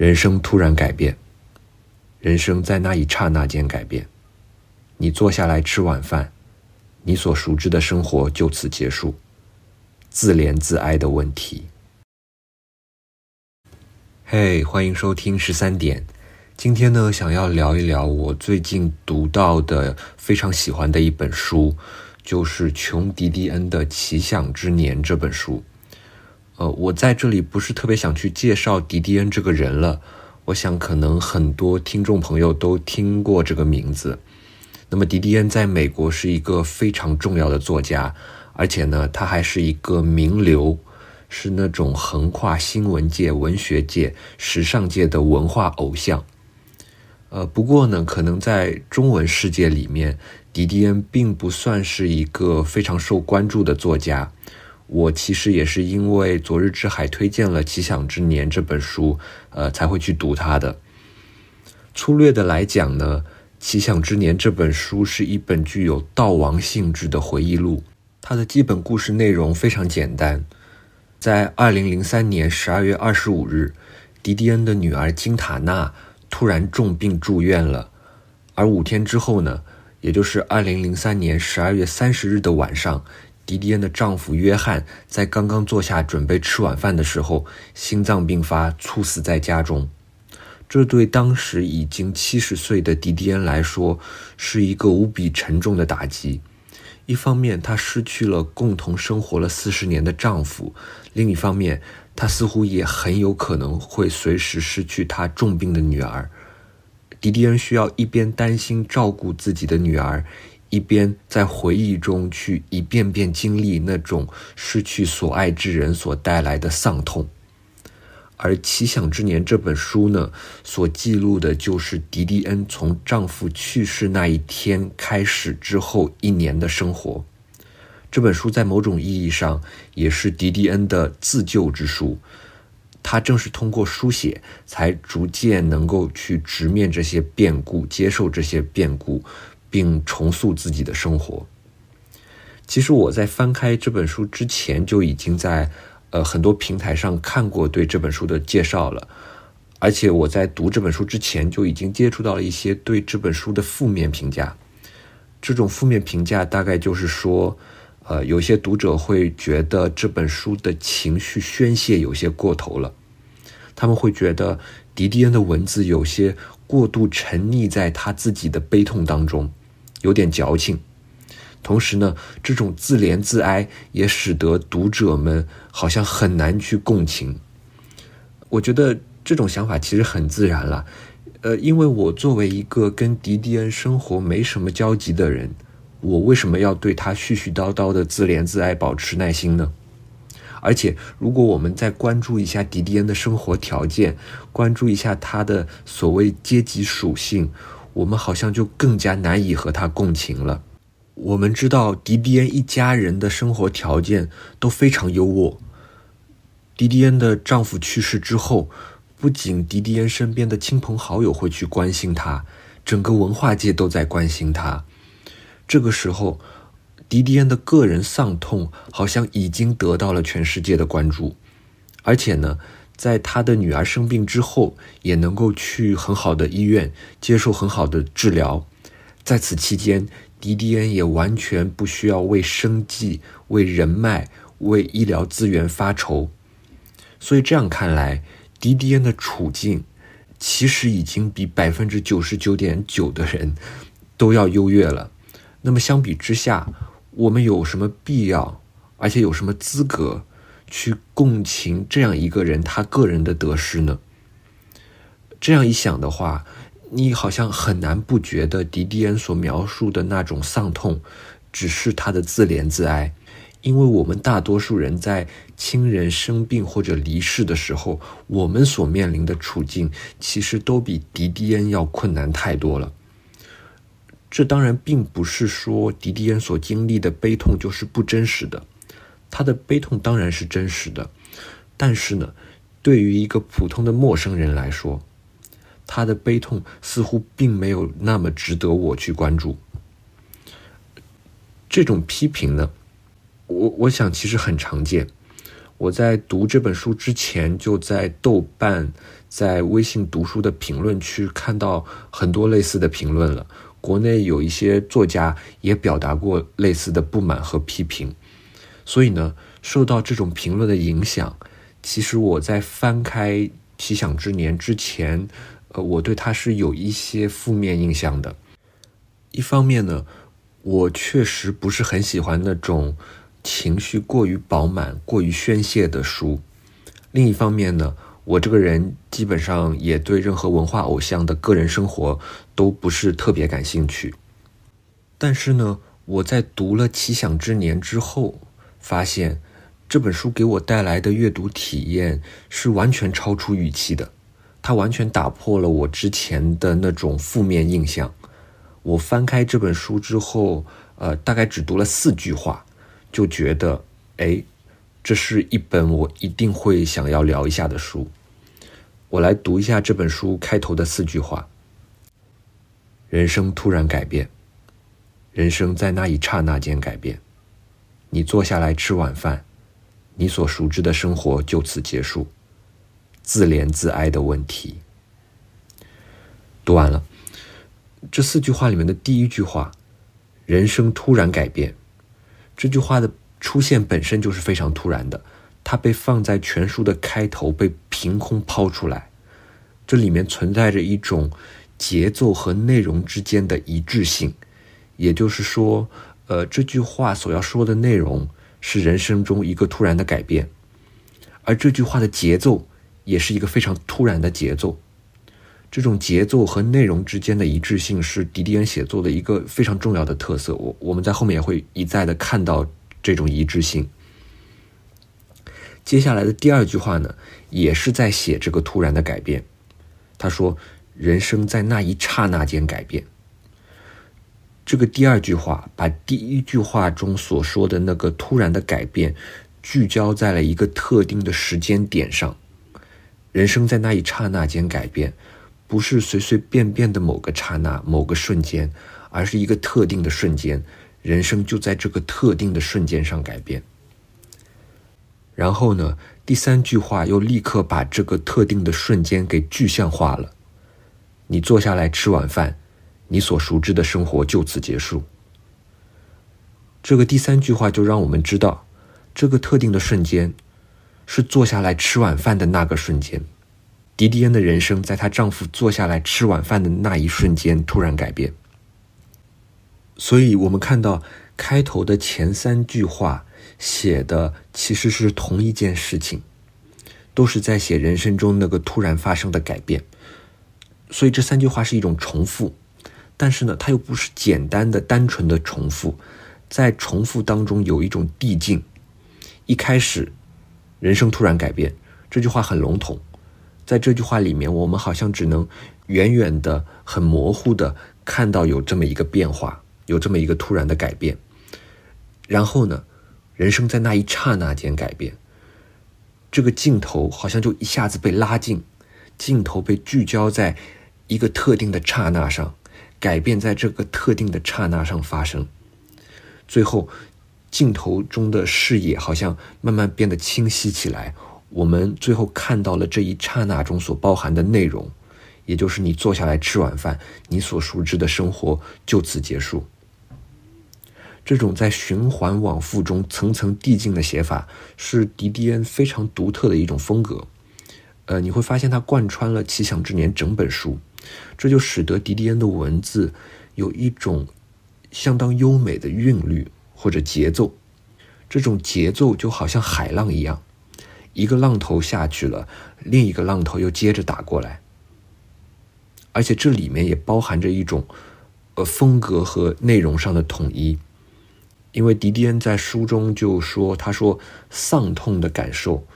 人生突然改变，人生在那一刹那间改变。你坐下来吃晚饭，你所熟知的生活就此结束。自怜自哀的问题。嘿，欢迎收听十三点。今天呢，想要聊一聊我最近读到的非常喜欢的一本书，就是琼·迪迪恩的《奇想之年》这本书。呃，我在这里不是特别想去介绍迪迪恩这个人了，我想可能很多听众朋友都听过这个名字。那么，迪迪恩在美国是一个非常重要的作家，而且呢，他还是一个名流，是那种横跨新闻界、文学界、时尚界的文化偶像。呃，不过呢，可能在中文世界里面，迪迪恩并不算是一个非常受关注的作家。我其实也是因为昨日之海推荐了《奇想之年》这本书，呃，才会去读它的。粗略的来讲呢，《奇想之年》这本书是一本具有悼亡性质的回忆录。它的基本故事内容非常简单，在二零零三年十二月二十五日，迪迪恩的女儿金塔娜。突然重病住院了，而五天之后呢，也就是二零零三年十二月三十日的晚上，迪迪恩的丈夫约翰在刚刚坐下准备吃晚饭的时候，心脏病发猝死在家中。这对当时已经七十岁的迪迪恩来说，是一个无比沉重的打击。一方面，她失去了共同生活了四十年的丈夫；另一方面，她似乎也很有可能会随时失去她重病的女儿。迪迪恩需要一边担心照顾自己的女儿，一边在回忆中去一遍遍经历那种失去所爱之人所带来的丧痛。而《奇想之年》这本书呢，所记录的就是迪迪恩从丈夫去世那一天开始之后一年的生活。这本书在某种意义上也是迪迪恩的自救之书。他正是通过书写，才逐渐能够去直面这些变故，接受这些变故，并重塑自己的生活。其实我在翻开这本书之前，就已经在。呃，很多平台上看过对这本书的介绍了，而且我在读这本书之前就已经接触到了一些对这本书的负面评价。这种负面评价大概就是说，呃，有些读者会觉得这本书的情绪宣泄有些过头了，他们会觉得迪迪恩的文字有些过度沉溺在他自己的悲痛当中，有点矫情。同时呢，这种自怜自哀也使得读者们好像很难去共情。我觉得这种想法其实很自然了，呃，因为我作为一个跟迪迪恩生活没什么交集的人，我为什么要对他絮絮叨叨的自怜自哀保持耐心呢？而且，如果我们再关注一下迪迪恩的生活条件，关注一下他的所谓阶级属性，我们好像就更加难以和他共情了。我们知道，迪迪恩一家人的生活条件都非常优渥。迪迪恩的丈夫去世之后，不仅迪迪恩身边的亲朋好友会去关心他，整个文化界都在关心他。这个时候，迪迪恩的个人丧痛好像已经得到了全世界的关注，而且呢，在他的女儿生病之后，也能够去很好的医院接受很好的治疗。在此期间，迪迪恩也完全不需要为生计、为人脉、为医疗资源发愁，所以这样看来，迪迪恩的处境其实已经比百分之九十九点九的人都要优越了。那么相比之下，我们有什么必要，而且有什么资格去共情这样一个人他个人的得失呢？这样一想的话。你好像很难不觉得迪迪恩所描述的那种丧痛，只是他的自怜自哀，因为我们大多数人在亲人生病或者离世的时候，我们所面临的处境其实都比迪迪恩要困难太多了。这当然并不是说迪迪恩所经历的悲痛就是不真实的，他的悲痛当然是真实的，但是呢，对于一个普通的陌生人来说。他的悲痛似乎并没有那么值得我去关注。这种批评呢，我我想其实很常见。我在读这本书之前，就在豆瓣、在微信读书的评论区看到很多类似的评论了。国内有一些作家也表达过类似的不满和批评，所以呢，受到这种评论的影响，其实我在翻开《奇想之年》之前，呃，我对他是有一些负面印象的。一方面呢，我确实不是很喜欢那种情绪过于饱满、过于宣泄的书；另一方面呢，我这个人基本上也对任何文化偶像的个人生活都不是特别感兴趣。但是呢，我在读了《奇想之年》之后，发现这本书给我带来的阅读体验是完全超出预期的，它完全打破了我之前的那种负面印象。我翻开这本书之后，呃，大概只读了四句话，就觉得，哎，这是一本我一定会想要聊一下的书。我来读一下这本书开头的四句话：人生突然改变，人生在那一刹那间改变。你坐下来吃晚饭，你所熟知的生活就此结束。自怜自哀的问题。读完了，这四句话里面的第一句话“人生突然改变”，这句话的出现本身就是非常突然的。它被放在全书的开头，被凭空抛出来，这里面存在着一种节奏和内容之间的一致性，也就是说，呃，这句话所要说的内容是人生中一个突然的改变，而这句话的节奏也是一个非常突然的节奏。这种节奏和内容之间的一致性是迪迪恩写作的一个非常重要的特色。我我们在后面也会一再的看到这种一致性。接下来的第二句话呢，也是在写这个突然的改变。他说：“人生在那一刹那间改变。”这个第二句话把第一句话中所说的那个突然的改变，聚焦在了一个特定的时间点上。人生在那一刹那间改变，不是随随便便的某个刹那、某个瞬间，而是一个特定的瞬间。人生就在这个特定的瞬间上改变。然后呢？第三句话又立刻把这个特定的瞬间给具象化了。你坐下来吃晚饭，你所熟知的生活就此结束。这个第三句话就让我们知道，这个特定的瞬间是坐下来吃晚饭的那个瞬间。迪迪恩的人生在她丈夫坐下来吃晚饭的那一瞬间突然改变。所以，我们看到开头的前三句话。写的其实是同一件事情，都是在写人生中那个突然发生的改变，所以这三句话是一种重复，但是呢，它又不是简单的、单纯的重复，在重复当中有一种递进。一开始，人生突然改变，这句话很笼统，在这句话里面，我们好像只能远远的、很模糊的看到有这么一个变化，有这么一个突然的改变，然后呢？人生在那一刹那间改变，这个镜头好像就一下子被拉近，镜头被聚焦在一个特定的刹那上，改变在这个特定的刹那上发生。最后，镜头中的视野好像慢慢变得清晰起来。我们最后看到了这一刹那中所包含的内容，也就是你坐下来吃晚饭，你所熟知的生活就此结束。这种在循环往复中层层递进的写法，是迪迪恩非常独特的一种风格。呃，你会发现它贯穿了《奇想之年》整本书，这就使得迪迪恩的文字有一种相当优美的韵律或者节奏。这种节奏就好像海浪一样，一个浪头下去了，另一个浪头又接着打过来。而且这里面也包含着一种呃风格和内容上的统一。因为迪迪恩在书中就说：“他说，丧痛的感受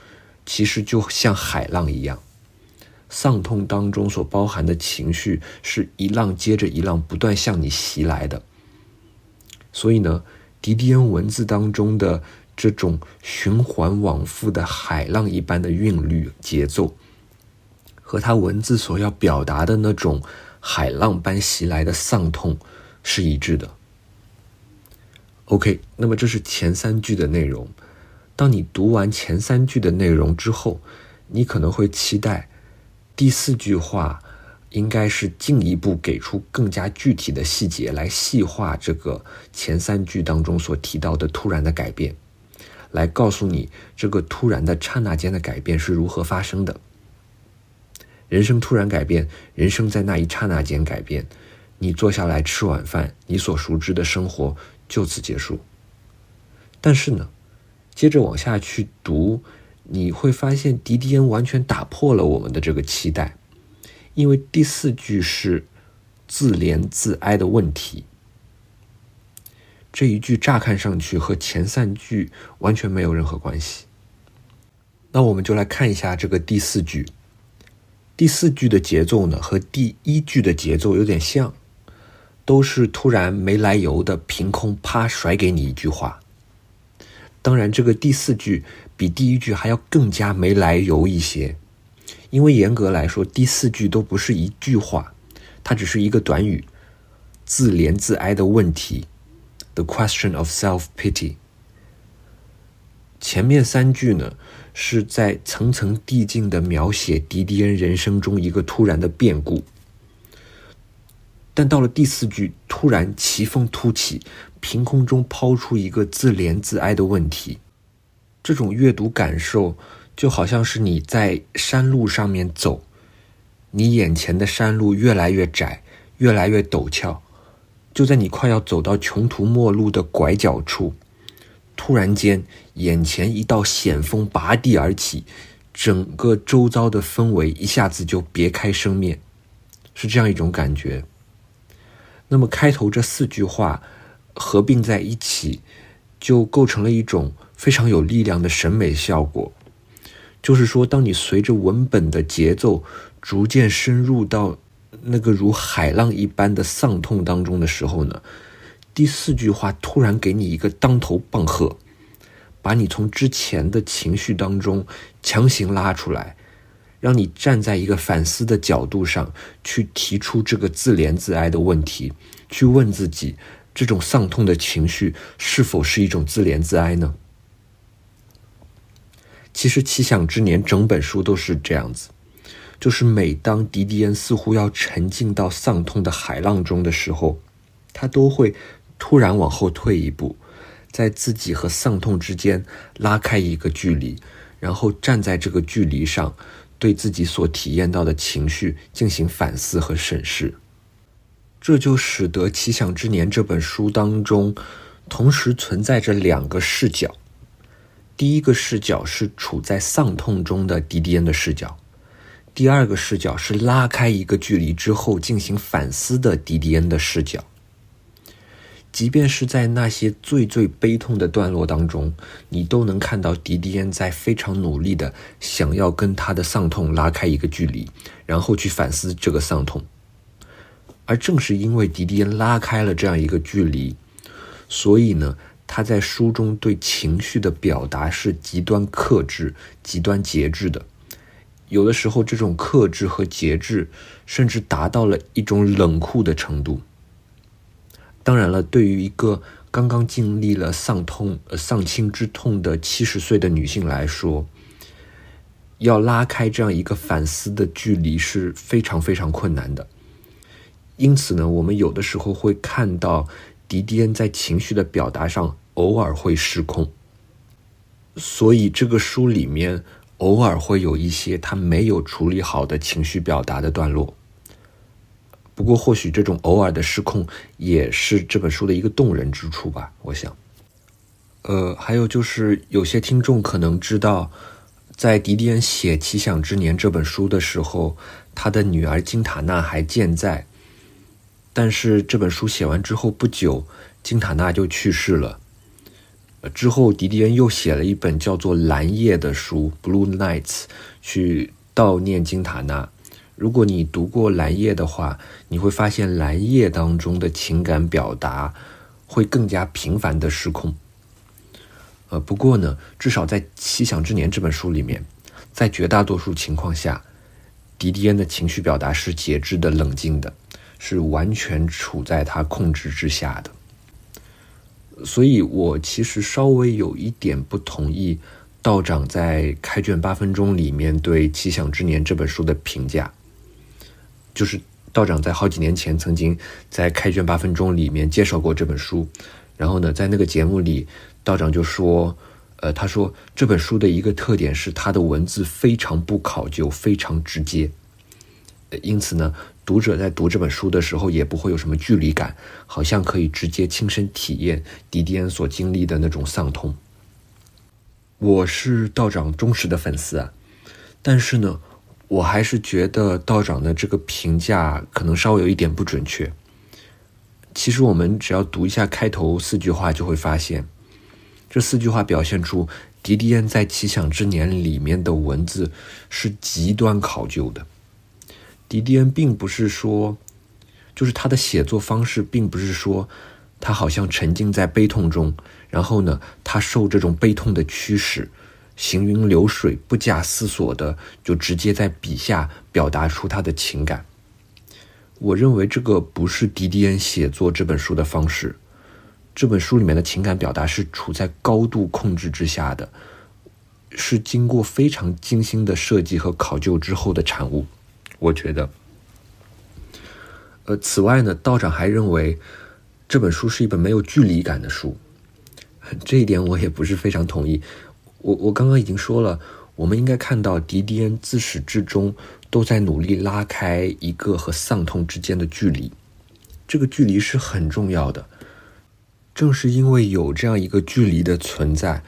其实就像海浪一样，丧痛当中所包含的情绪是一浪接着一浪不断向你袭来的。所以呢，迪迪恩文字当中的这种循环往复的海浪一般的韵律节奏，和他文字所要表达的那种海浪般袭来的丧痛是一致的。” OK，那么这是前三句的内容。当你读完前三句的内容之后，你可能会期待第四句话应该是进一步给出更加具体的细节来细化这个前三句当中所提到的突然的改变，来告诉你这个突然的刹那间的改变是如何发生的。人生突然改变，人生在那一刹那间改变。你坐下来吃晚饭，你所熟知的生活就此结束。但是呢？接着往下去读，你会发现迪迪恩完全打破了我们的这个期待，因为第四句是自怜自哀的问题。这一句乍看上去和前三句完全没有任何关系。那我们就来看一下这个第四句。第四句的节奏呢，和第一句的节奏有点像，都是突然没来由的凭空啪甩给你一句话。当然，这个第四句比第一句还要更加没来由一些，因为严格来说，第四句都不是一句话，它只是一个短语，自怜自哀的问题，the question of self pity。前面三句呢，是在层层递进的描写迪迪恩人生中一个突然的变故。但到了第四句，突然奇峰突起，凭空中抛出一个自怜自哀的问题。这种阅读感受，就好像是你在山路上面走，你眼前的山路越来越窄，越来越陡峭。就在你快要走到穷途末路的拐角处，突然间，眼前一道险峰拔地而起，整个周遭的氛围一下子就别开生面，是这样一种感觉。那么开头这四句话合并在一起，就构成了一种非常有力量的审美效果。就是说，当你随着文本的节奏逐渐深入到那个如海浪一般的丧痛当中的时候呢，第四句话突然给你一个当头棒喝，把你从之前的情绪当中强行拉出来。让你站在一个反思的角度上去提出这个自怜自哀的问题，去问自己：这种丧痛的情绪是否是一种自怜自哀呢？其实《奇想之年》整本书都是这样子，就是每当迪迪恩似乎要沉浸到丧痛的海浪中的时候，他都会突然往后退一步，在自己和丧痛之间拉开一个距离，然后站在这个距离上。对自己所体验到的情绪进行反思和审视，这就使得《奇想之年》这本书当中同时存在着两个视角。第一个视角是处在丧痛中的迪迪恩的视角，第二个视角是拉开一个距离之后进行反思的迪迪恩的视角。即便是在那些最最悲痛的段落当中，你都能看到迪迪恩在非常努力的想要跟他的丧痛拉开一个距离，然后去反思这个丧痛。而正是因为迪迪恩拉开了这样一个距离，所以呢，他在书中对情绪的表达是极端克制、极端节制的。有的时候，这种克制和节制甚至达到了一种冷酷的程度。当然了，对于一个刚刚经历了丧痛、呃丧亲之痛的七十岁的女性来说，要拉开这样一个反思的距离是非常非常困难的。因此呢，我们有的时候会看到迪迪恩在情绪的表达上偶尔会失控，所以这个书里面偶尔会有一些他没有处理好的情绪表达的段落。不过，或许这种偶尔的失控也是这本书的一个动人之处吧。我想，呃，还有就是有些听众可能知道，在迪迪恩写《奇想之年》这本书的时候，他的女儿金塔娜还健在。但是这本书写完之后不久，金塔纳就去世了。之后，迪迪恩又写了一本叫做《蓝夜》的书《Blue Nights》，去悼念金塔纳。如果你读过《蓝夜》的话，你会发现《蓝夜》当中的情感表达会更加频繁的失控。呃，不过呢，至少在《奇想之年》这本书里面，在绝大多数情况下，迪迪恩的情绪表达是节制的、冷静的，是完全处在他控制之下的。所以我其实稍微有一点不同意道长在开卷八分钟里面对《奇想之年》这本书的评价，就是道长在好几年前曾经在开卷八分钟里面介绍过这本书，然后呢，在那个节目里，道长就说，呃，他说这本书的一个特点是它的文字非常不考究，非常直接，因此呢。读者在读这本书的时候，也不会有什么距离感，好像可以直接亲身体验迪迪恩所经历的那种丧痛。我是道长忠实的粉丝啊，但是呢，我还是觉得道长的这个评价可能稍微有一点不准确。其实我们只要读一下开头四句话，就会发现，这四句话表现出迪迪恩在《奇想之年》里面的文字是极端考究的。迪迪恩并不是说，就是他的写作方式，并不是说他好像沉浸在悲痛中，然后呢，他受这种悲痛的驱使，行云流水，不假思索的就直接在笔下表达出他的情感。我认为这个不是迪迪恩写作这本书的方式。这本书里面的情感表达是处在高度控制之下的，是经过非常精心的设计和考究之后的产物。我觉得，呃，此外呢，道长还认为这本书是一本没有距离感的书，这一点我也不是非常同意。我我刚刚已经说了，我们应该看到迪迪恩自始至终都在努力拉开一个和丧痛之间的距离，这个距离是很重要的。正是因为有这样一个距离的存在，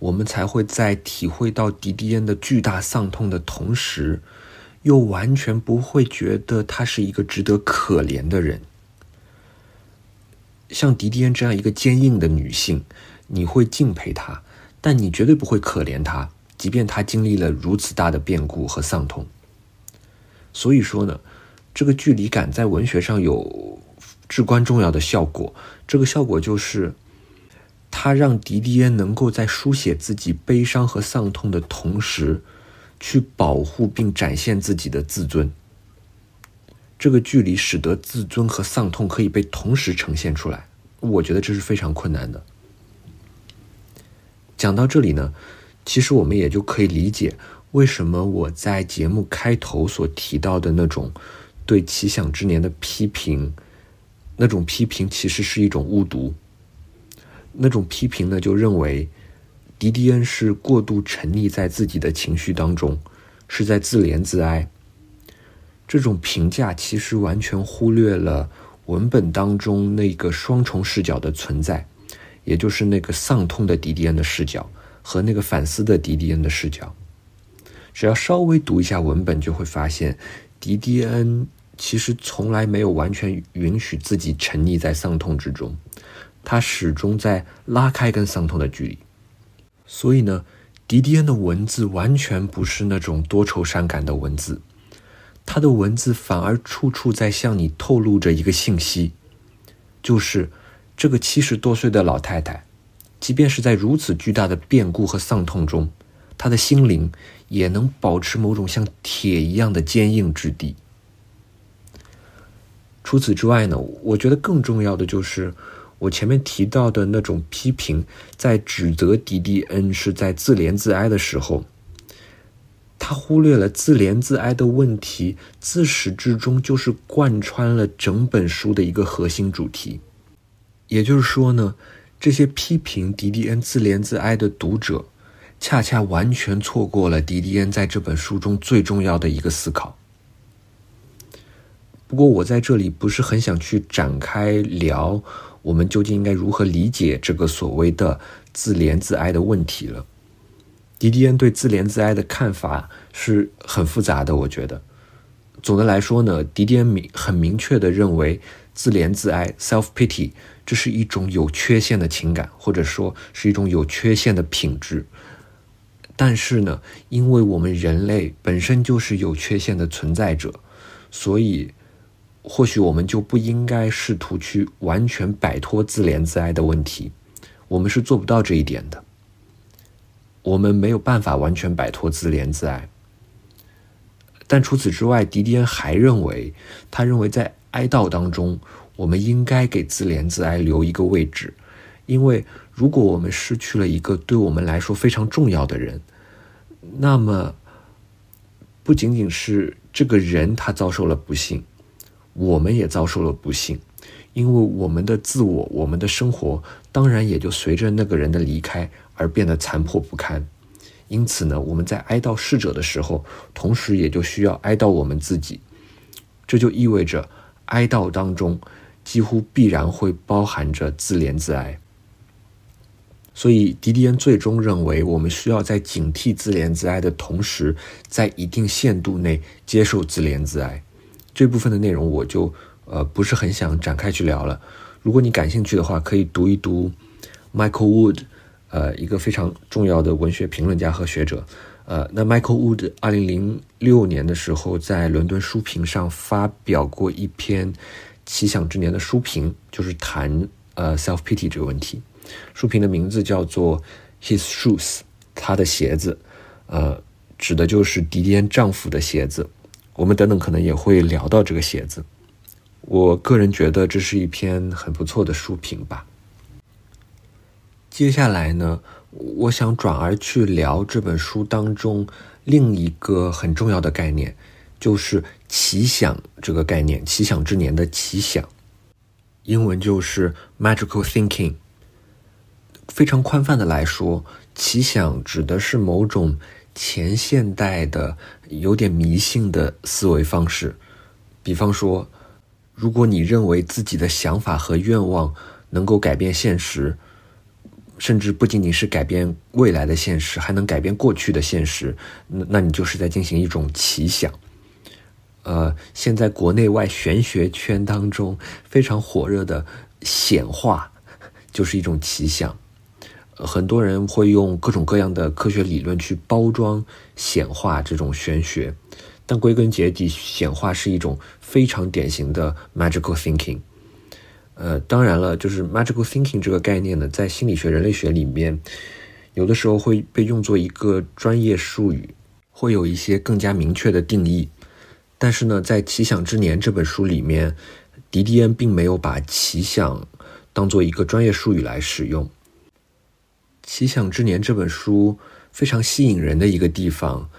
我们才会在体会到迪迪恩的巨大丧痛的同时。又完全不会觉得她是一个值得可怜的人。像迪迪安这样一个坚硬的女性，你会敬佩她，但你绝对不会可怜她，即便她经历了如此大的变故和丧痛。所以说呢，这个距离感在文学上有至关重要的效果。这个效果就是，它让迪迪安能够在书写自己悲伤和丧痛的同时。去保护并展现自己的自尊，这个距离使得自尊和丧痛可以被同时呈现出来。我觉得这是非常困难的。讲到这里呢，其实我们也就可以理解为什么我在节目开头所提到的那种对《奇想之年》的批评，那种批评其实是一种误读。那种批评呢，就认为。迪迪恩是过度沉溺在自己的情绪当中，是在自怜自哀。这种评价其实完全忽略了文本当中那个双重视角的存在，也就是那个丧痛的迪迪恩的视角和那个反思的迪迪恩的视角。只要稍微读一下文本，就会发现，迪迪恩其实从来没有完全允许自己沉溺在丧痛之中，他始终在拉开跟丧痛的距离。所以呢，迪迪恩的文字完全不是那种多愁善感的文字，他的文字反而处处在向你透露着一个信息，就是这个七十多岁的老太太，即便是在如此巨大的变故和丧痛中，她的心灵也能保持某种像铁一样的坚硬之地。除此之外呢，我觉得更重要的就是。我前面提到的那种批评，在指责迪迪恩是在自怜自哀的时候，他忽略了自怜自哀的问题，自始至终就是贯穿了整本书的一个核心主题。也就是说呢，这些批评迪迪恩自怜自哀的读者，恰恰完全错过了迪迪恩在这本书中最重要的一个思考。不过我在这里不是很想去展开聊。我们究竟应该如何理解这个所谓的自怜自哀的问题了？迪迪恩对自怜自哀的看法是很复杂的。我觉得，总的来说呢，迪迪恩明很明确的认为，自怜自哀 （self pity） 这是一种有缺陷的情感，或者说是一种有缺陷的品质。但是呢，因为我们人类本身就是有缺陷的存在者，所以。或许我们就不应该试图去完全摆脱自怜自哀的问题，我们是做不到这一点的。我们没有办法完全摆脱自怜自哀。但除此之外，迪迪恩还认为，他认为在哀悼当中，我们应该给自怜自哀留一个位置，因为如果我们失去了一个对我们来说非常重要的人，那么不仅仅是这个人他遭受了不幸，我们也遭受了不幸，因为我们的自我、我们的生活，当然也就随着那个人的离开而变得残破不堪。因此呢，我们在哀悼逝者的时候，同时也就需要哀悼我们自己。这就意味着，哀悼当中几乎必然会包含着自怜自哀。所以，迪迪恩最终认为，我们需要在警惕自怜自哀的同时，在一定限度内接受自怜自哀。这部分的内容我就呃不是很想展开去聊了。如果你感兴趣的话，可以读一读 Michael Wood。呃，一个非常重要的文学评论家和学者，呃，那 Michael Wood 二零零六年的时候在伦敦书评上发表过一篇《奇想之年》的书评，就是谈呃 self pity 这个问题。书评的名字叫做 His Shoes，他的鞋子，呃，指的就是迪迪安丈夫的鞋子。我们等等可能也会聊到这个鞋子。我个人觉得这是一篇很不错的书评吧。接下来呢，我想转而去聊这本书当中另一个很重要的概念，就是“奇想”这个概念。奇想之年的“奇想”，英文就是 “magical thinking”。非常宽泛的来说，“奇想”指的是某种前现代的、有点迷信的思维方式。比方说，如果你认为自己的想法和愿望能够改变现实，甚至不仅仅是改变未来的现实，还能改变过去的现实，那那你就是在进行一种奇想。呃，现在国内外玄学圈当中非常火热的显化，就是一种奇想。很多人会用各种各样的科学理论去包装显化这种玄学，但归根结底，显化是一种非常典型的 magical thinking。呃，当然了，就是 magical thinking 这个概念呢，在心理学、人类学里面，有的时候会被用作一个专业术语，会有一些更加明确的定义。但是呢，在《奇想之年》这本书里面，迪迪恩并没有把奇想当做一个专业术语来使用。《奇想之年》这本书非常吸引人的一个地方，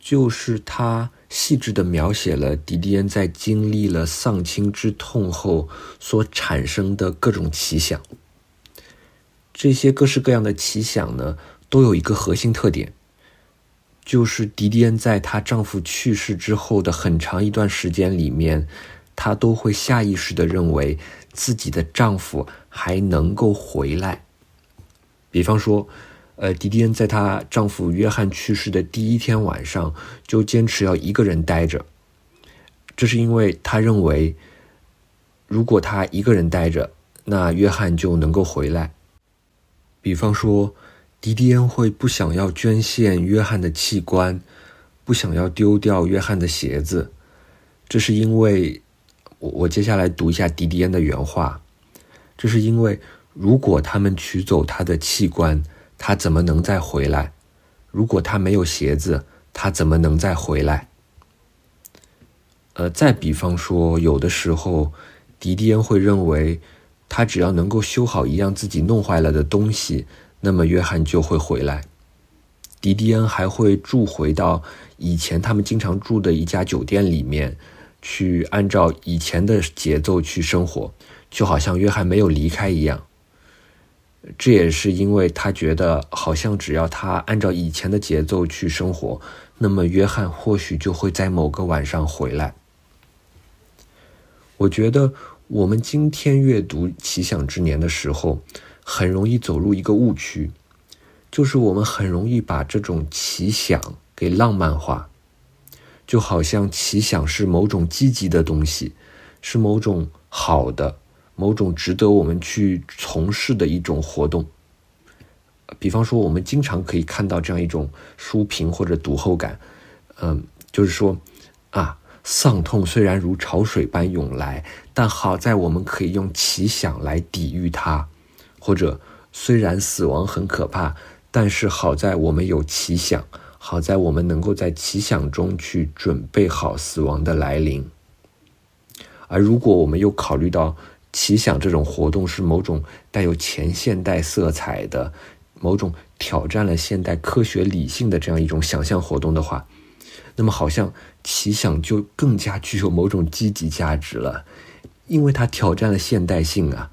就是它。细致地描写了迪迪恩在经历了丧亲之痛后所产生的各种奇想。这些各式各样的奇想呢，都有一个核心特点，就是迪迪恩在她丈夫去世之后的很长一段时间里面，她都会下意识地认为自己的丈夫还能够回来。比方说。呃，迪迪恩在她丈夫约翰去世的第一天晚上，就坚持要一个人待着。这是因为她认为，如果她一个人待着，那约翰就能够回来。比方说，迪迪恩会不想要捐献约翰的器官，不想要丢掉约翰的鞋子。这是因为，我我接下来读一下迪迪恩的原话。这是因为，如果他们取走他的器官。他怎么能再回来？如果他没有鞋子，他怎么能再回来？呃，再比方说，有的时候，迪迪恩会认为，他只要能够修好一样自己弄坏了的东西，那么约翰就会回来。迪迪恩还会住回到以前他们经常住的一家酒店里面，去按照以前的节奏去生活，就好像约翰没有离开一样。这也是因为他觉得，好像只要他按照以前的节奏去生活，那么约翰或许就会在某个晚上回来。我觉得我们今天阅读《奇想之年》的时候，很容易走入一个误区，就是我们很容易把这种奇想给浪漫化，就好像奇想是某种积极的东西，是某种好的。某种值得我们去从事的一种活动，比方说，我们经常可以看到这样一种书评或者读后感，嗯，就是说，啊，丧痛虽然如潮水般涌来，但好在我们可以用奇想来抵御它；或者，虽然死亡很可怕，但是好在我们有奇想，好在我们能够在奇想中去准备好死亡的来临。而如果我们又考虑到，奇想这种活动是某种带有前现代色彩的、某种挑战了现代科学理性的这样一种想象活动的话，那么好像奇想就更加具有某种积极价值了，因为它挑战了现代性啊。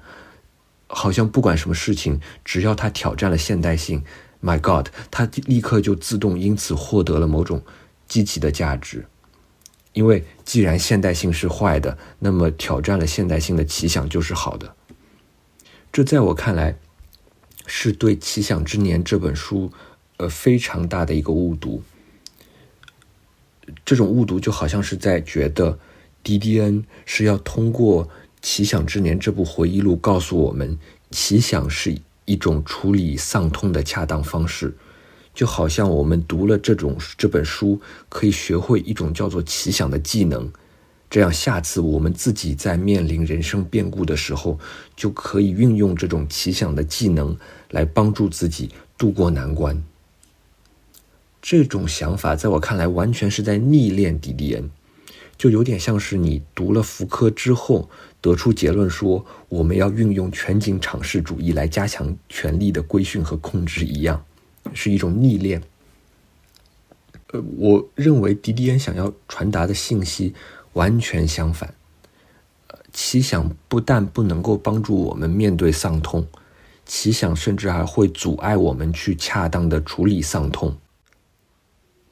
好像不管什么事情，只要它挑战了现代性，My God，它立刻就自动因此获得了某种积极的价值。因为既然现代性是坏的，那么挑战了现代性的奇想就是好的。这在我看来，是对《奇想之年》这本书，呃，非常大的一个误读。这种误读就好像是在觉得，，D.D.N. 是要通过《奇想之年》这部回忆录告诉我们，奇想是一种处理丧痛的恰当方式。就好像我们读了这种这本书，可以学会一种叫做奇想的技能，这样下次我们自己在面临人生变故的时候，就可以运用这种奇想的技能来帮助自己渡过难关。这种想法在我看来，完全是在逆练迪迪恩，就有点像是你读了福柯之后得出结论说我们要运用全景场式主义来加强权力的规训和控制一样。是一种逆练。呃，我认为迪迪恩想要传达的信息完全相反。呃，奇想不但不能够帮助我们面对丧痛，奇想甚至还会阻碍我们去恰当的处理丧痛。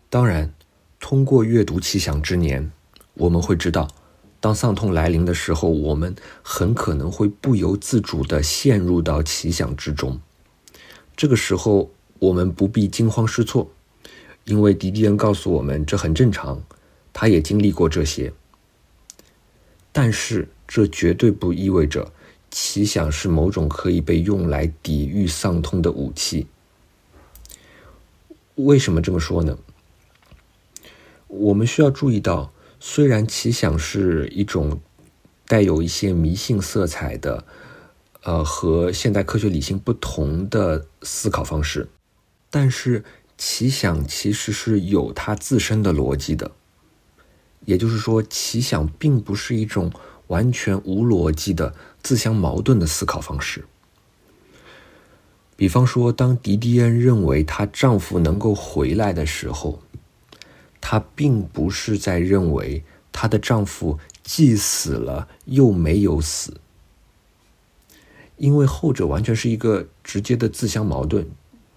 当然，通过阅读《奇想之年》，我们会知道，当丧痛来临的时候，我们很可能会不由自主的陷入到奇想之中。这个时候。我们不必惊慌失措，因为迪迪恩告诉我们这很正常，他也经历过这些。但是这绝对不意味着奇想是某种可以被用来抵御丧痛的武器。为什么这么说呢？我们需要注意到，虽然奇想是一种带有一些迷信色彩的，呃，和现代科学理性不同的思考方式。但是奇想其实是有它自身的逻辑的，也就是说，奇想并不是一种完全无逻辑的、自相矛盾的思考方式。比方说，当迪迪恩认为她丈夫能够回来的时候，她并不是在认为她的丈夫既死了又没有死，因为后者完全是一个直接的自相矛盾。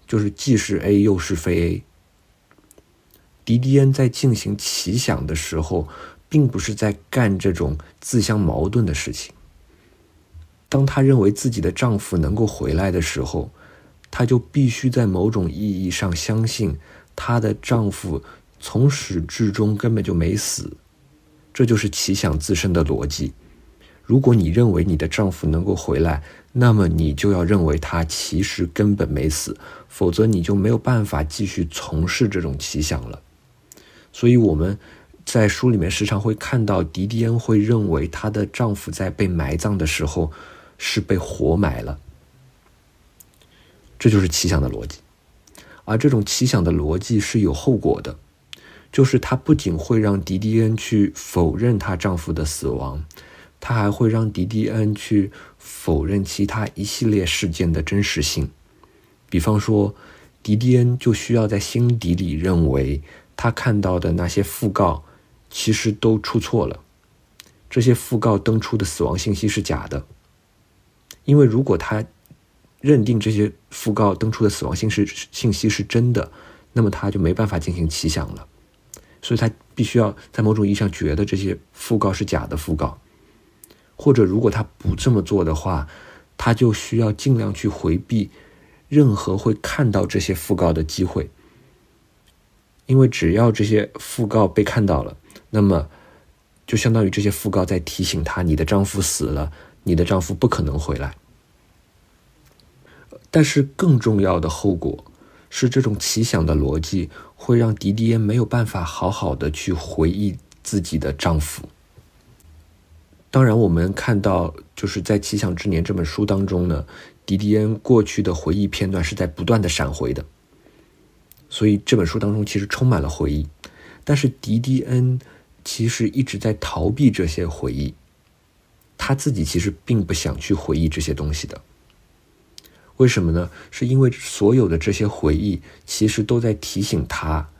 就是既是 A 又是非 A。迪迪恩在进行奇想的时候，并不是在干这种自相矛盾的事情。当她认为自己的丈夫能够回来的时候，她就必须在某种意义上相信她的丈夫从始至终根本就没死。这就是奇想自身的逻辑。如果你认为你的丈夫能够回来，那么你就要认为他其实根本没死，否则你就没有办法继续从事这种奇想了。所以我们在书里面时常会看到迪迪恩会认为她的丈夫在被埋葬的时候是被活埋了，这就是奇想的逻辑。而这种奇想的逻辑是有后果的，就是它不仅会让迪迪恩去否认她丈夫的死亡。他还会让迪迪恩去否认其他一系列事件的真实性，比方说，迪迪恩就需要在心底里认为他看到的那些讣告其实都出错了，这些讣告登出的死亡信息是假的，因为如果他认定这些讣告登出的死亡信息信息是真的，那么他就没办法进行奇想了，所以他必须要在某种意义上觉得这些讣告是假的讣告。或者，如果他不这么做的话，他就需要尽量去回避任何会看到这些讣告的机会，因为只要这些讣告被看到了，那么就相当于这些讣告在提醒他：你的丈夫死了，你的丈夫不可能回来。但是更重要的后果是，这种奇想的逻辑会让迪迪恩没有办法好好的去回忆自己的丈夫。当然，我们看到就是在《奇想之年》这本书当中呢，迪迪恩过去的回忆片段是在不断的闪回的，所以这本书当中其实充满了回忆。但是迪迪恩其实一直在逃避这些回忆，他自己其实并不想去回忆这些东西的。为什么呢？是因为所有的这些回忆其实都在提醒他，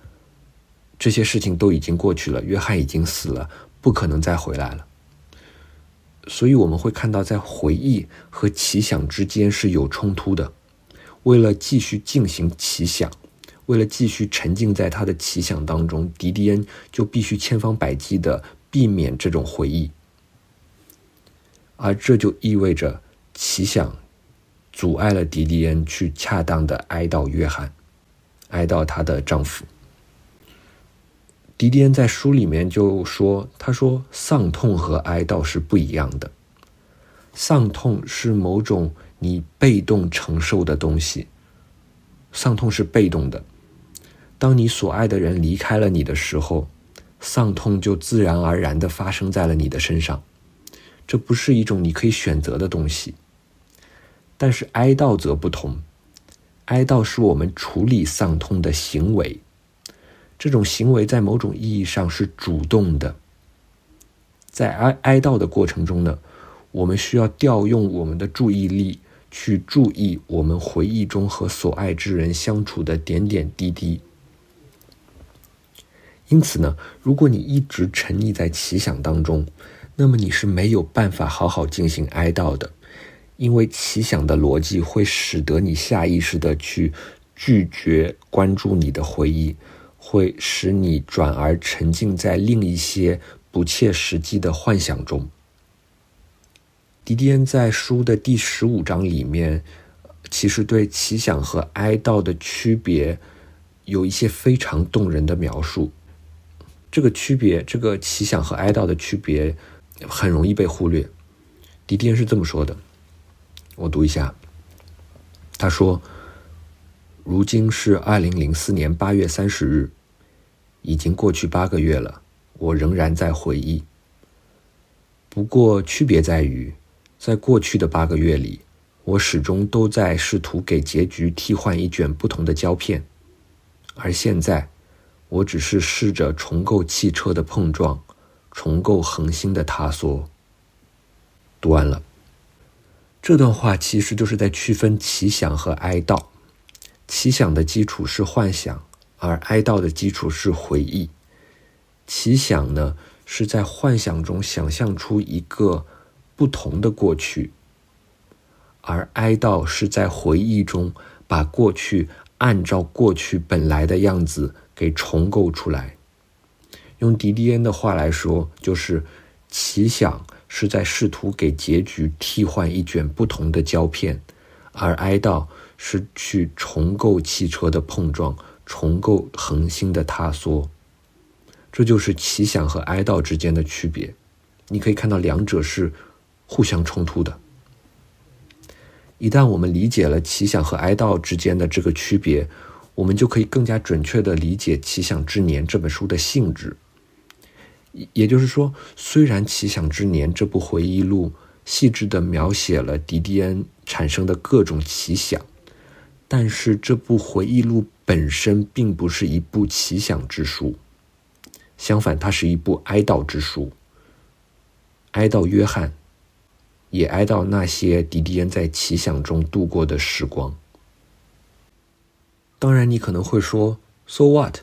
这些事情都已经过去了，约翰已经死了，不可能再回来了。所以我们会看到，在回忆和奇想之间是有冲突的。为了继续进行奇想，为了继续沉浸在他的奇想当中，迪迪恩就必须千方百计的避免这种回忆，而这就意味着奇想阻碍了迪迪恩去恰当的哀悼约翰，哀悼她的丈夫。迪迪恩在书里面就说：“他说，丧痛和哀悼是不一样的。丧痛是某种你被动承受的东西，丧痛是被动的。当你所爱的人离开了你的时候，丧痛就自然而然的发生在了你的身上。这不是一种你可以选择的东西。但是哀悼则不同，哀悼是我们处理丧痛的行为。”这种行为在某种意义上是主动的，在哀哀悼的过程中呢，我们需要调用我们的注意力去注意我们回忆中和所爱之人相处的点点滴滴。因此呢，如果你一直沉溺在奇想当中，那么你是没有办法好好进行哀悼的，因为奇想的逻辑会使得你下意识的去拒绝关注你的回忆。会使你转而沉浸在另一些不切实际的幻想中。迪迪恩在书的第十五章里面，其实对奇想和哀悼的区别有一些非常动人的描述。这个区别，这个奇想和哀悼的区别，很容易被忽略。迪迪恩是这么说的，我读一下。他说。如今是二零零四年八月三十日，已经过去八个月了，我仍然在回忆。不过区别在于，在过去的八个月里，我始终都在试图给结局替换一卷不同的胶片，而现在，我只是试着重构汽车的碰撞，重构恒星的塌缩。读完了，这段话其实就是在区分奇想和哀悼。奇想的基础是幻想，而哀悼的基础是回忆。奇想呢，是在幻想中想象出一个不同的过去，而哀悼是在回忆中把过去按照过去本来的样子给重构出来。用迪迪恩的话来说，就是奇想是在试图给结局替换一卷不同的胶片，而哀悼。是去重构汽车的碰撞，重构恒星的塌缩，这就是奇想和哀悼之间的区别。你可以看到，两者是互相冲突的。一旦我们理解了奇想和哀悼之间的这个区别，我们就可以更加准确的理解《奇想之年》这本书的性质。也就是说，虽然《奇想之年》这部回忆录细致的描写了迪迪恩产生的各种奇想。但是这部回忆录本身并不是一部奇想之书，相反，它是一部哀悼之书。哀悼约翰，也哀悼那些迪迪恩在奇想中度过的时光。当然，你可能会说：“So what？”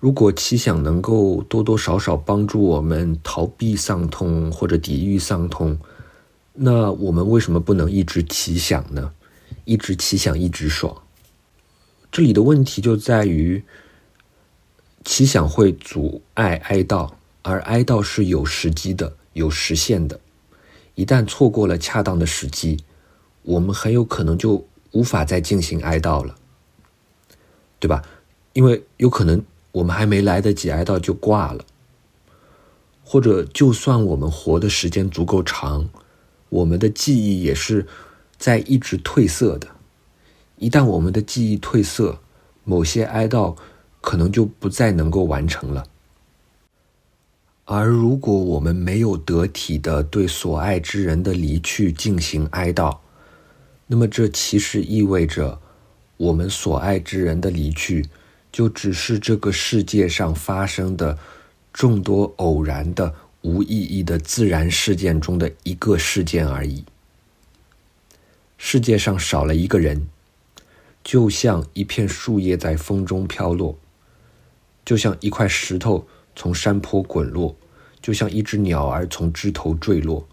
如果奇想能够多多少少帮助我们逃避伤痛或者抵御伤痛，那我们为什么不能一直奇想呢？一直奇想，一直爽。这里的问题就在于，奇想会阻碍哀悼，而哀悼是有时机的、有实现的。一旦错过了恰当的时机，我们很有可能就无法再进行哀悼了，对吧？因为有可能我们还没来得及哀悼就挂了，或者就算我们活的时间足够长，我们的记忆也是。在一直褪色的，一旦我们的记忆褪色，某些哀悼可能就不再能够完成了。而如果我们没有得体的对所爱之人的离去进行哀悼，那么这其实意味着，我们所爱之人的离去，就只是这个世界上发生的众多偶然的无意义的自然事件中的一个事件而已。世界上少了一个人，就像一片树叶在风中飘落，就像一块石头从山坡滚落，就像一只鸟儿从枝头坠落。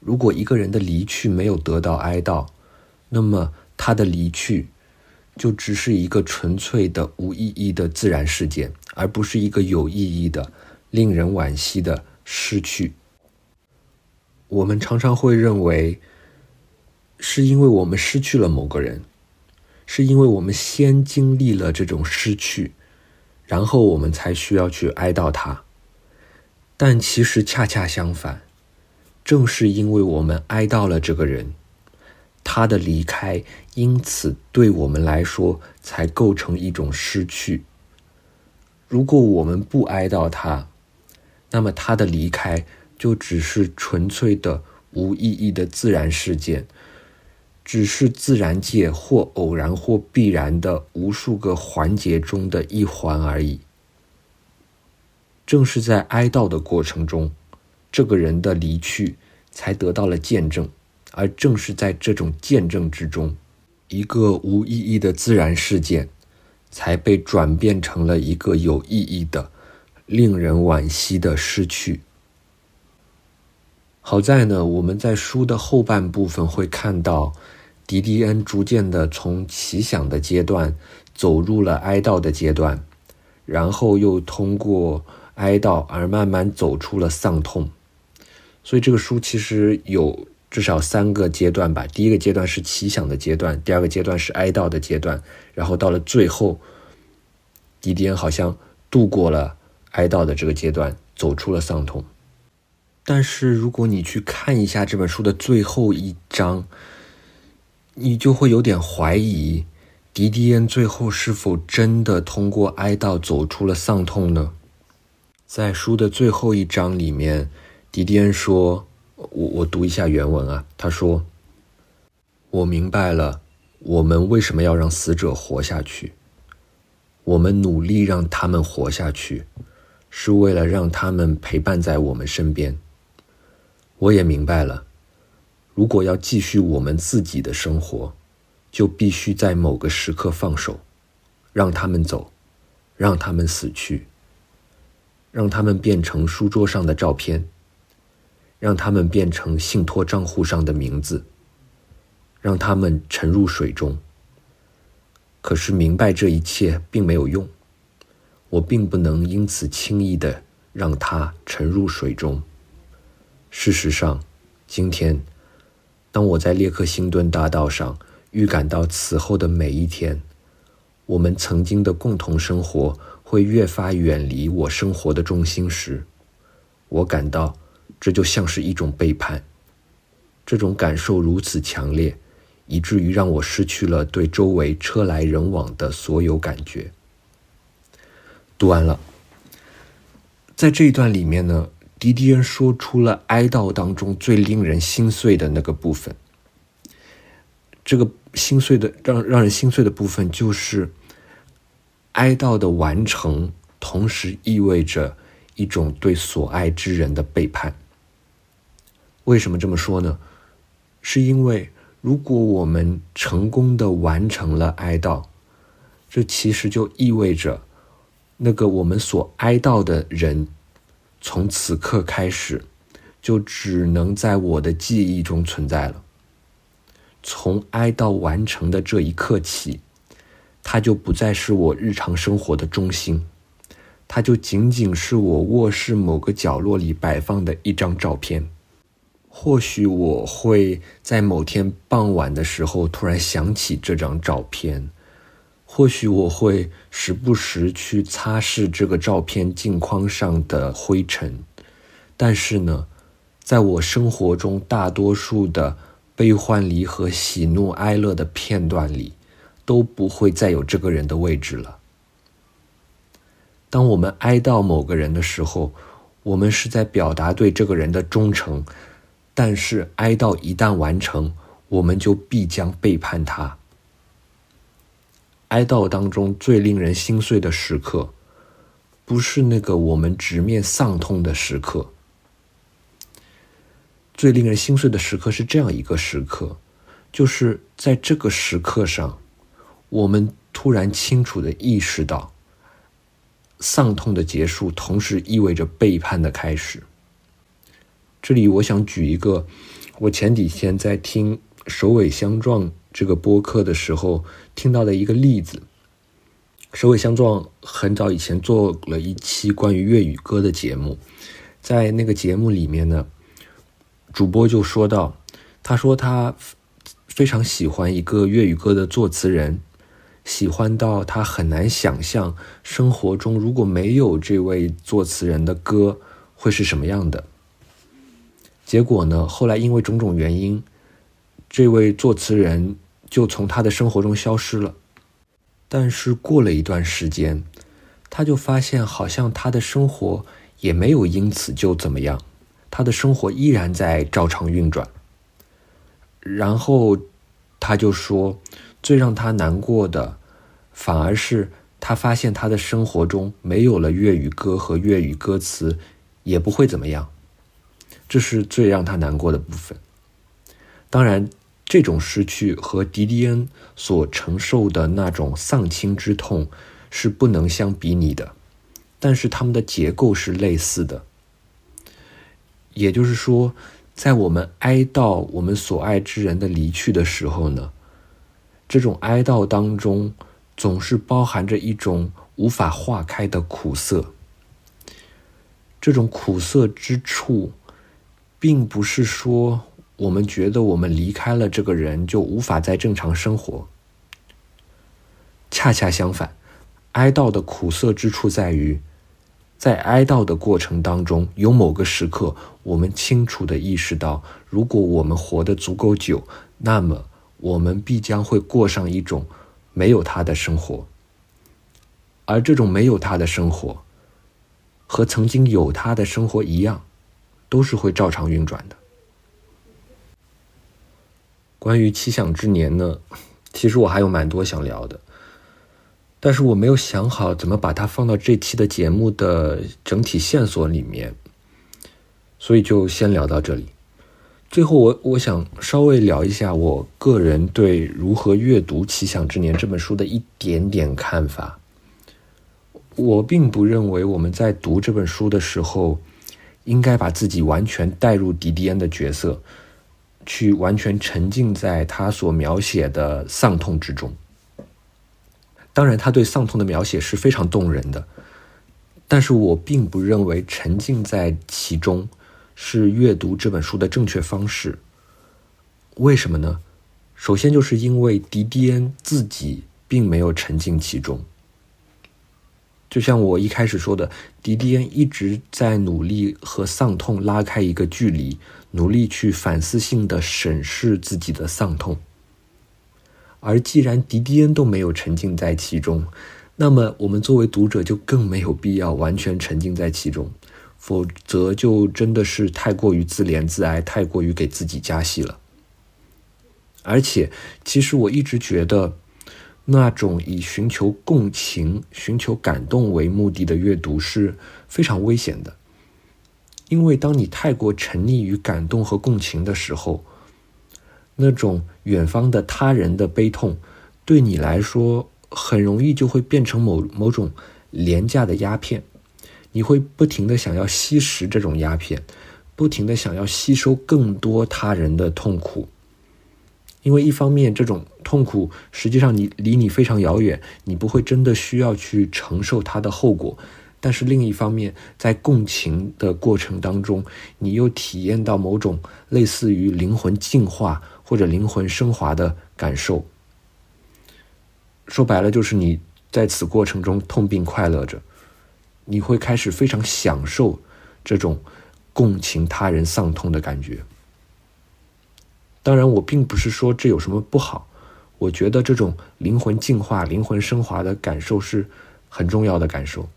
如果一个人的离去没有得到哀悼，那么他的离去就只是一个纯粹的无意义的自然事件，而不是一个有意义的、令人惋惜的失去。我们常常会认为，是因为我们失去了某个人，是因为我们先经历了这种失去，然后我们才需要去哀悼他。但其实恰恰相反。正是因为我们哀悼了这个人，他的离开，因此对我们来说才构成一种失去。如果我们不哀悼他，那么他的离开就只是纯粹的无意义的自然事件，只是自然界或偶然或必然的无数个环节中的一环而已。正是在哀悼的过程中。这个人的离去才得到了见证，而正是在这种见证之中，一个无意义的自然事件才被转变成了一个有意义的、令人惋惜的失去。好在呢，我们在书的后半部分会看到，迪迪恩逐渐的从奇想的阶段走入了哀悼的阶段，然后又通过哀悼而慢慢走出了丧痛。所以这个书其实有至少三个阶段吧。第一个阶段是奇想的阶段，第二个阶段是哀悼的阶段，然后到了最后，迪迪恩好像度过了哀悼的这个阶段，走出了丧痛。但是如果你去看一下这本书的最后一章，你就会有点怀疑，迪迪恩最后是否真的通过哀悼走出了丧痛呢？在书的最后一章里面。迪迪恩说：“我我读一下原文啊。他说：‘我明白了，我们为什么要让死者活下去。我们努力让他们活下去，是为了让他们陪伴在我们身边。我也明白了，如果要继续我们自己的生活，就必须在某个时刻放手，让他们走，让他们死去，让他们变成书桌上的照片。’”让他们变成信托账户上的名字，让他们沉入水中。可是明白这一切并没有用，我并不能因此轻易的让他沉入水中。事实上，今天，当我在列克星顿大道上预感到此后的每一天，我们曾经的共同生活会越发远离我生活的中心时，我感到。这就像是一种背叛，这种感受如此强烈，以至于让我失去了对周围车来人往的所有感觉。读完了，在这一段里面呢，迪迪恩说出了哀悼当中最令人心碎的那个部分。这个心碎的让让人心碎的部分，就是哀悼的完成，同时意味着一种对所爱之人的背叛。为什么这么说呢？是因为如果我们成功的完成了哀悼，这其实就意味着那个我们所哀悼的人，从此刻开始就只能在我的记忆中存在了。从哀悼完成的这一刻起，它就不再是我日常生活的中心，它就仅仅是我卧室某个角落里摆放的一张照片。或许我会在某天傍晚的时候突然想起这张照片，或许我会时不时去擦拭这个照片镜框上的灰尘，但是呢，在我生活中大多数的悲欢离合、喜怒哀乐的片段里，都不会再有这个人的位置了。当我们哀悼某个人的时候，我们是在表达对这个人的忠诚。但是哀悼一旦完成，我们就必将背叛他。哀悼当中最令人心碎的时刻，不是那个我们直面丧痛的时刻，最令人心碎的时刻是这样一个时刻，就是在这个时刻上，我们突然清楚的意识到，丧痛的结束同时意味着背叛的开始。这里我想举一个，我前几天在听《首尾相撞》这个播客的时候听到的一个例子。首尾相撞很早以前做了一期关于粤语歌的节目，在那个节目里面呢，主播就说到，他说他非常喜欢一个粤语歌的作词人，喜欢到他很难想象生活中如果没有这位作词人的歌会是什么样的。结果呢，后来因为种种原因，这位作词人就从他的生活中消失了。但是过了一段时间，他就发现好像他的生活也没有因此就怎么样，他的生活依然在照常运转。然后他就说，最让他难过的，反而是他发现他的生活中没有了粤语歌和粤语歌词，也不会怎么样，这是最让他难过的部分。当然。这种失去和迪迪恩所承受的那种丧亲之痛是不能相比拟的，但是他们的结构是类似的。也就是说，在我们哀悼我们所爱之人的离去的时候呢，这种哀悼当中总是包含着一种无法化开的苦涩。这种苦涩之处，并不是说。我们觉得我们离开了这个人就无法再正常生活。恰恰相反，哀悼的苦涩之处在于，在哀悼的过程当中，有某个时刻，我们清楚的意识到，如果我们活得足够久，那么我们必将会过上一种没有他的生活。而这种没有他的生活，和曾经有他的生活一样，都是会照常运转的。关于奇想之年呢，其实我还有蛮多想聊的，但是我没有想好怎么把它放到这期的节目的整体线索里面，所以就先聊到这里。最后，我我想稍微聊一下我个人对如何阅读《奇想之年》这本书的一点点看法。我并不认为我们在读这本书的时候，应该把自己完全带入迪迪恩的角色。去完全沉浸在他所描写的丧痛之中。当然，他对丧痛的描写是非常动人的，但是我并不认为沉浸在其中是阅读这本书的正确方式。为什么呢？首先，就是因为迪迪恩自己并没有沉浸其中。就像我一开始说的，迪迪恩一直在努力和丧痛拉开一个距离。努力去反思性的审视自己的丧痛，而既然迪迪恩都没有沉浸在其中，那么我们作为读者就更没有必要完全沉浸在其中，否则就真的是太过于自怜自哀，太过于给自己加戏了。而且，其实我一直觉得，那种以寻求共情、寻求感动为目的的阅读是非常危险的。因为当你太过沉溺于感动和共情的时候，那种远方的他人的悲痛，对你来说很容易就会变成某某种廉价的鸦片，你会不停的想要吸食这种鸦片，不停的想要吸收更多他人的痛苦，因为一方面这种痛苦实际上你离你非常遥远，你不会真的需要去承受它的后果。但是另一方面，在共情的过程当中，你又体验到某种类似于灵魂净化或者灵魂升华的感受。说白了，就是你在此过程中痛并快乐着，你会开始非常享受这种共情他人丧痛的感觉。当然，我并不是说这有什么不好，我觉得这种灵魂净化、灵魂升华的感受是很重要的感受。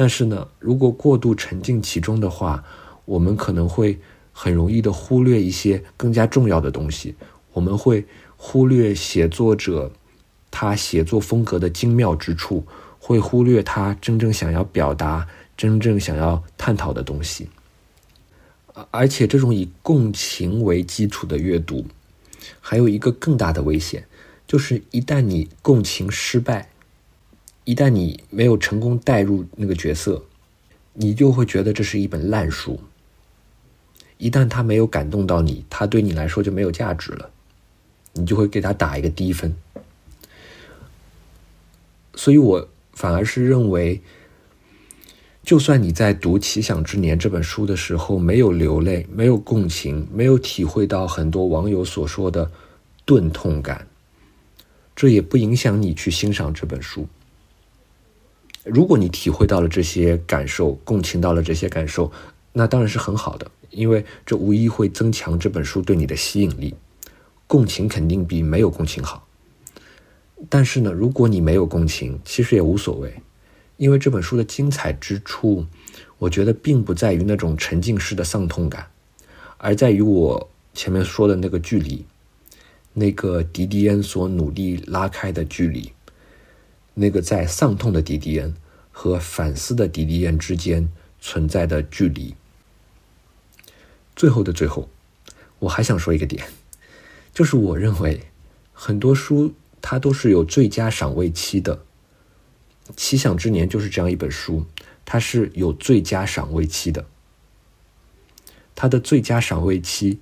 但是呢，如果过度沉浸其中的话，我们可能会很容易的忽略一些更加重要的东西。我们会忽略写作者他写作风格的精妙之处，会忽略他真正想要表达、真正想要探讨的东西。而且这种以共情为基础的阅读，还有一个更大的危险，就是一旦你共情失败，一旦你没有成功带入那个角色，你就会觉得这是一本烂书。一旦他没有感动到你，他对你来说就没有价值了，你就会给他打一个低分。所以我反而是认为。就算你在读《奇想之年》这本书的时候没有流泪、没有共情、没有体会到很多网友所说的钝痛感，这也不影响你去欣赏这本书。如果你体会到了这些感受、共情到了这些感受，那当然是很好的，因为这无疑会增强这本书对你的吸引力。共情肯定比没有共情好。但是呢，如果你没有共情，其实也无所谓。因为这本书的精彩之处，我觉得并不在于那种沉浸式的丧痛感，而在于我前面说的那个距离，那个迪迪恩所努力拉开的距离，那个在丧痛的迪迪恩和反思的迪迪恩之间存在的距离。最后的最后，我还想说一个点，就是我认为很多书它都是有最佳赏味期的。《奇想之年》就是这样一本书，它是有最佳赏味期的。它的最佳赏味期，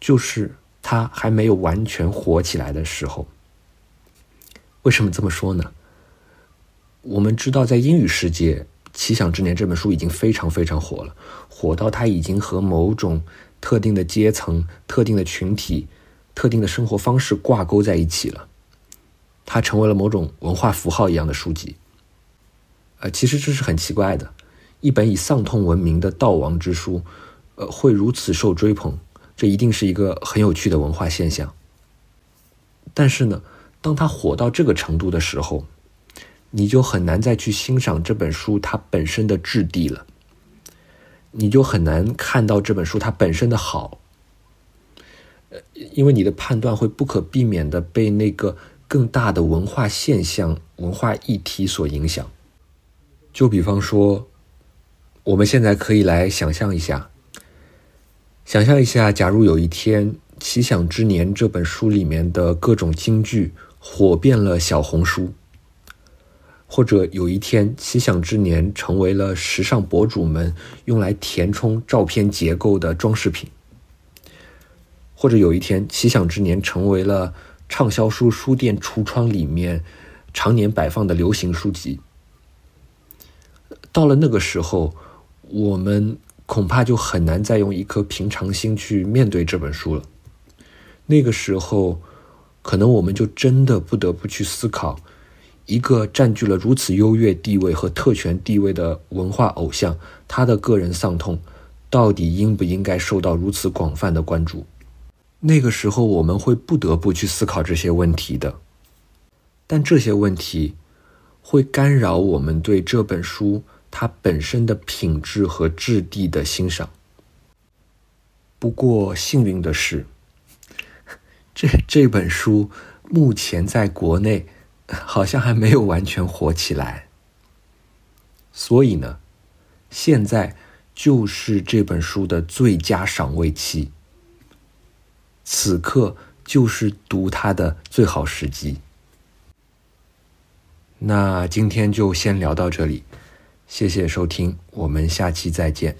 就是它还没有完全火起来的时候。为什么这么说呢？我们知道，在英语世界，《奇想之年》这本书已经非常非常火了，火到它已经和某种特定的阶层、特定的群体、特定的生活方式挂钩在一起了。它成为了某种文化符号一样的书籍。呃，其实这是很奇怪的，一本以丧痛闻名的悼亡之书，呃，会如此受追捧，这一定是一个很有趣的文化现象。但是呢，当它火到这个程度的时候，你就很难再去欣赏这本书它本身的质地了，你就很难看到这本书它本身的好，呃，因为你的判断会不可避免的被那个更大的文化现象、文化议题所影响。就比方说，我们现在可以来想象一下，想象一下，假如有一天《奇想之年》这本书里面的各种金句火遍了小红书，或者有一天《奇想之年》成为了时尚博主们用来填充照片结构的装饰品，或者有一天《奇想之年》成为了畅销书书店橱窗里面常年摆放的流行书籍。到了那个时候，我们恐怕就很难再用一颗平常心去面对这本书了。那个时候，可能我们就真的不得不去思考：一个占据了如此优越地位和特权地位的文化偶像，他的个人丧痛，到底应不应该受到如此广泛的关注？那个时候，我们会不得不去思考这些问题的。但这些问题会干扰我们对这本书。它本身的品质和质地的欣赏。不过幸运的是，这这本书目前在国内 好像还没有完全火起来。所以呢，现在就是这本书的最佳赏味期，此刻就是读它的最好时机。那今天就先聊到这里。谢谢收听，我们下期再见。